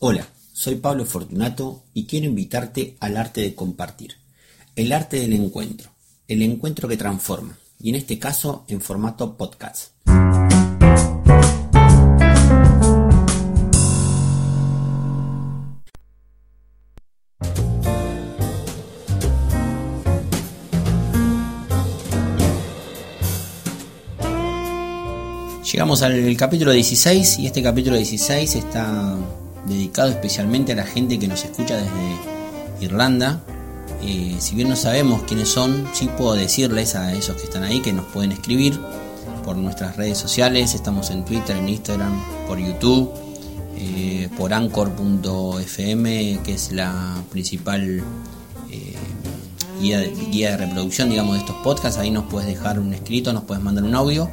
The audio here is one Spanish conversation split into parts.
Hola, soy Pablo Fortunato y quiero invitarte al arte de compartir, el arte del encuentro, el encuentro que transforma, y en este caso en formato podcast. Llegamos al capítulo 16 y este capítulo 16 está dedicado especialmente a la gente que nos escucha desde Irlanda. Eh, si bien no sabemos quiénes son, sí puedo decirles a esos que están ahí que nos pueden escribir por nuestras redes sociales. Estamos en Twitter, en Instagram, por YouTube, eh, por anchor.fm, que es la principal eh, guía, de, guía de reproducción digamos, de estos podcasts. Ahí nos puedes dejar un escrito, nos puedes mandar un audio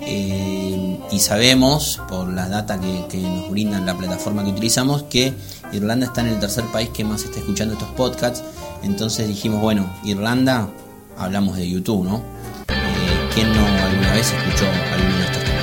eh, y sabemos, por la data que, nos brindan la plataforma que utilizamos, que Irlanda está en el tercer país que más está escuchando estos podcasts. Entonces dijimos, bueno, Irlanda, hablamos de YouTube, ¿no? Eh, ¿Quién no alguna vez escuchó alguno de estos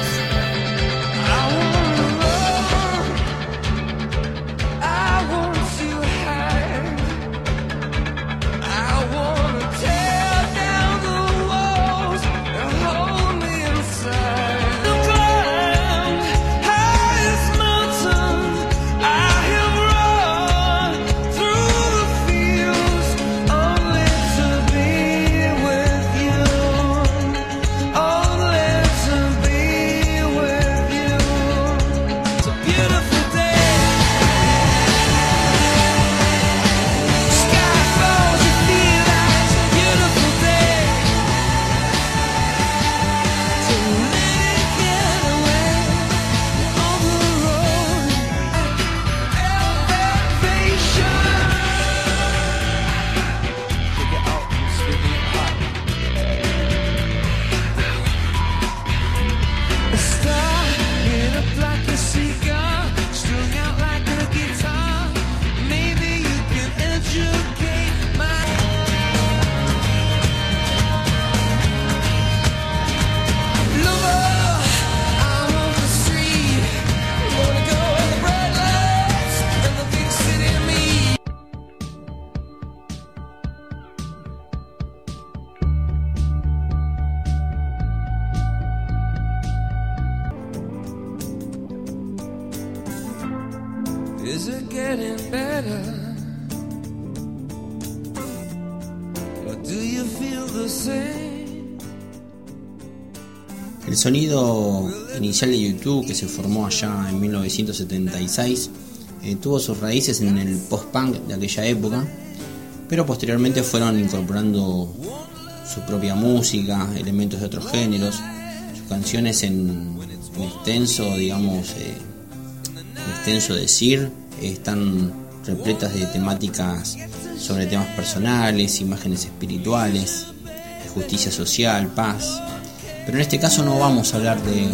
El sonido inicial de YouTube, que se formó allá en 1976, eh, tuvo sus raíces en el post-punk de aquella época, pero posteriormente fueron incorporando su propia música, elementos de otros géneros, sus canciones en extenso, digamos, eh, extenso decir, están repletas de temáticas sobre temas personales, imágenes espirituales, justicia social, paz. Pero en este caso no vamos a hablar de,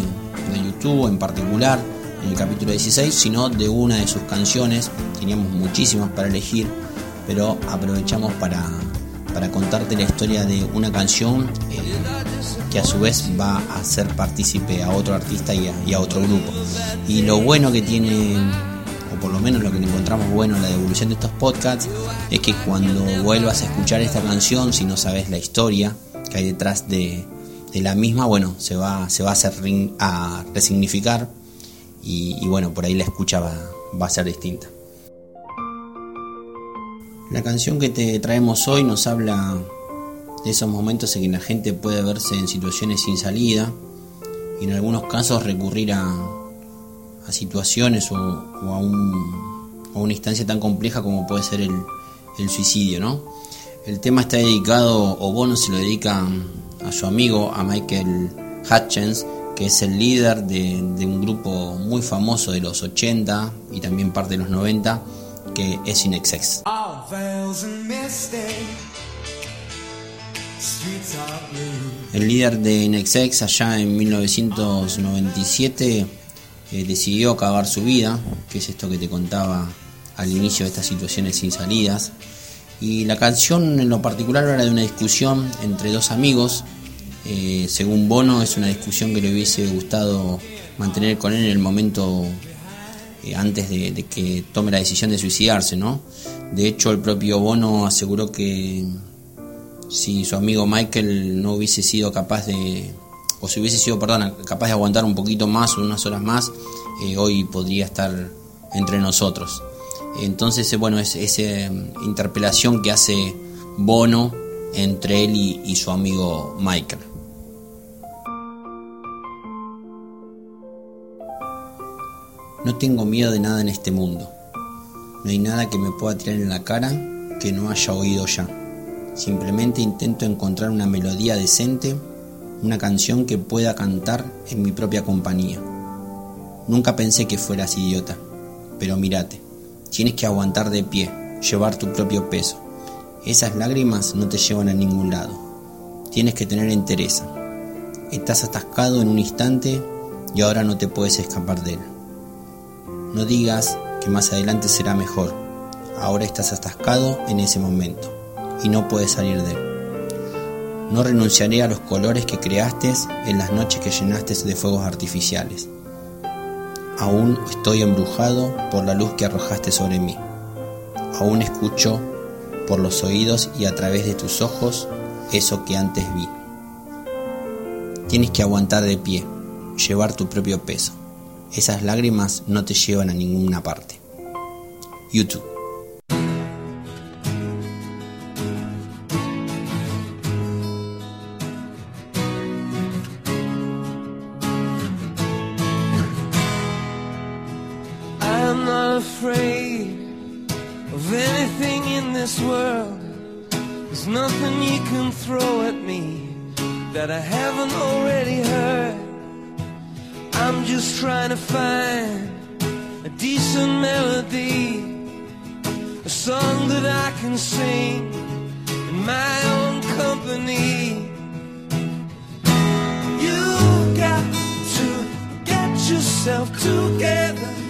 YouTube en particular, en el capítulo 16, sino de una de sus canciones. Teníamos muchísimas para elegir, pero aprovechamos para, para contarte la historia de una canción eh, que a su vez va a ser partícipe a otro artista y y a otro grupo. Y lo bueno que tiene por lo menos lo que encontramos bueno en la devolución de estos podcasts, es que cuando vuelvas a escuchar esta canción, si no sabes la historia que hay detrás de, la misma, bueno, se va, se va a, hacer, a resignificar y, bueno, por ahí la escucha va, va a ser distinta. La canción que te traemos hoy nos habla de esos momentos en que la gente puede verse en situaciones sin salida y en algunos casos recurrir a, a situaciones o, a, una instancia tan compleja como puede ser el, suicidio, ¿no? El tema está dedicado, o Bono se lo dedica a su amigo, a Michael Hutchins, que es el líder de, un grupo muy famoso de los 80 y también parte de los 90, que es Inexex. El líder de Inexex allá en 1997 eh, decidió acabar su vida, que es esto que te contaba al inicio de estas situaciones sin salidas. Y la canción en lo particular era de una discusión entre dos amigos. Eh, según Bono es una discusión que le hubiese gustado mantener con él en el momento eh, antes de, de, que tome la decisión de suicidarse, ¿no? De hecho, el propio Bono aseguró que si su amigo Michael no hubiese sido capaz de, o si hubiese sido, capaz de aguantar un poquito más o unas horas más, eh, hoy podría estar entre nosotros. Entonces, eh, bueno, es esa interpelación que hace Bono entre él y, y su amigo Michael. No tengo miedo de nada en este mundo. No hay nada que me pueda tirar en la cara que no haya oído ya. Simplemente intento encontrar una melodía decente, una canción que pueda cantar en mi propia compañía. Nunca pensé que fueras idiota, pero mírate, tienes que aguantar de pie, llevar tu propio peso. Esas lágrimas no te llevan a ningún lado. Tienes que tener entereza. Estás atascado en un instante y ahora no te puedes escapar de él. No digas que más adelante será mejor. Ahora estás atascado en ese momento y no puedes salir de él. No renunciaré a los colores que creaste en las noches que llenaste de fuegos artificiales. Aún estoy embrujado por la luz que arrojaste sobre mí. Aún escucho por los oídos y a través de tus ojos eso que antes vi. Tienes que aguantar de pie, llevar tu propio peso. Esas lágrimas no te llevan a ninguna parte. YouTube. There's nothing you can throw at me that I haven't already heard. I'm just trying to find a decent melody, a song that I can sing in my own company. You got to get yourself together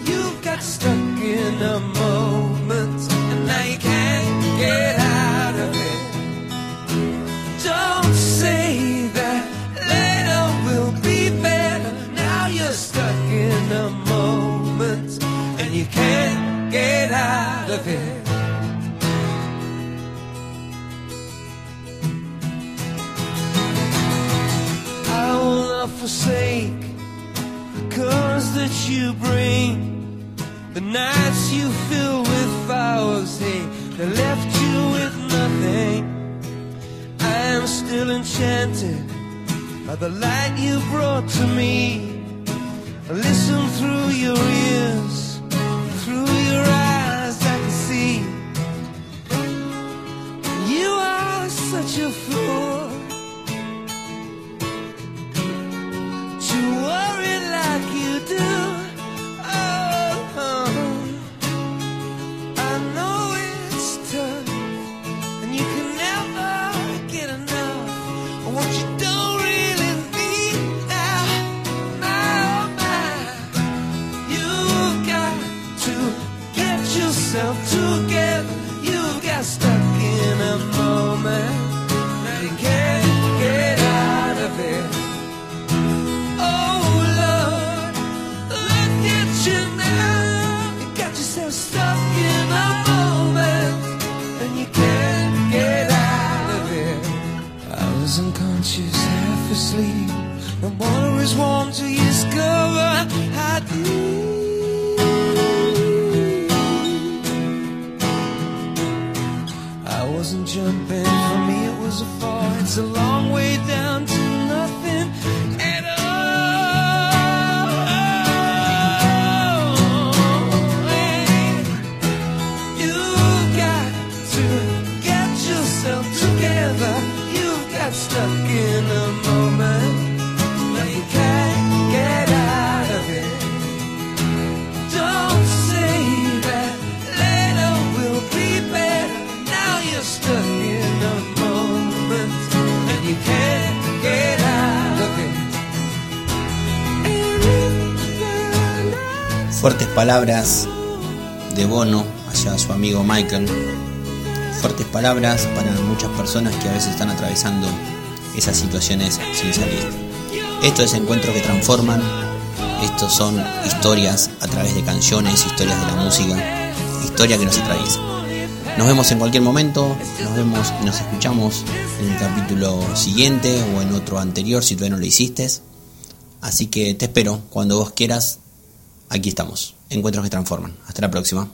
moment and you can't get out of it. I will not forsake the colors that you bring. The nights you fill with flowers, hey, they left you with nothing. I am still enchanted by the light you brought to me. Listen through your ears, through your eyes, I can see. You are such a fool together, you got stuck in a moment. and you can't get out of it. Oh Lord, look at you now. You got yourself stuck in a moment, and you can't get out of it. I was unconscious, half asleep. The water is warm to your skull. Was a fall. It's a long Fuertes palabras de Bono hacia su amigo Michael. Fuertes palabras para muchas personas que a veces están atravesando esas situaciones sin salir. Esto es encuentros que transforman Estos son historias a través de canciones, historias de la música, historia que nos atraviesa. Nos vemos en cualquier momento, nos vemos y nos escuchamos en el capítulo siguiente o en otro anterior si todavía no lo hiciste. Así que te espero cuando vos quieras. Aquí estamos. Encuentros que transforman. Hasta la próxima.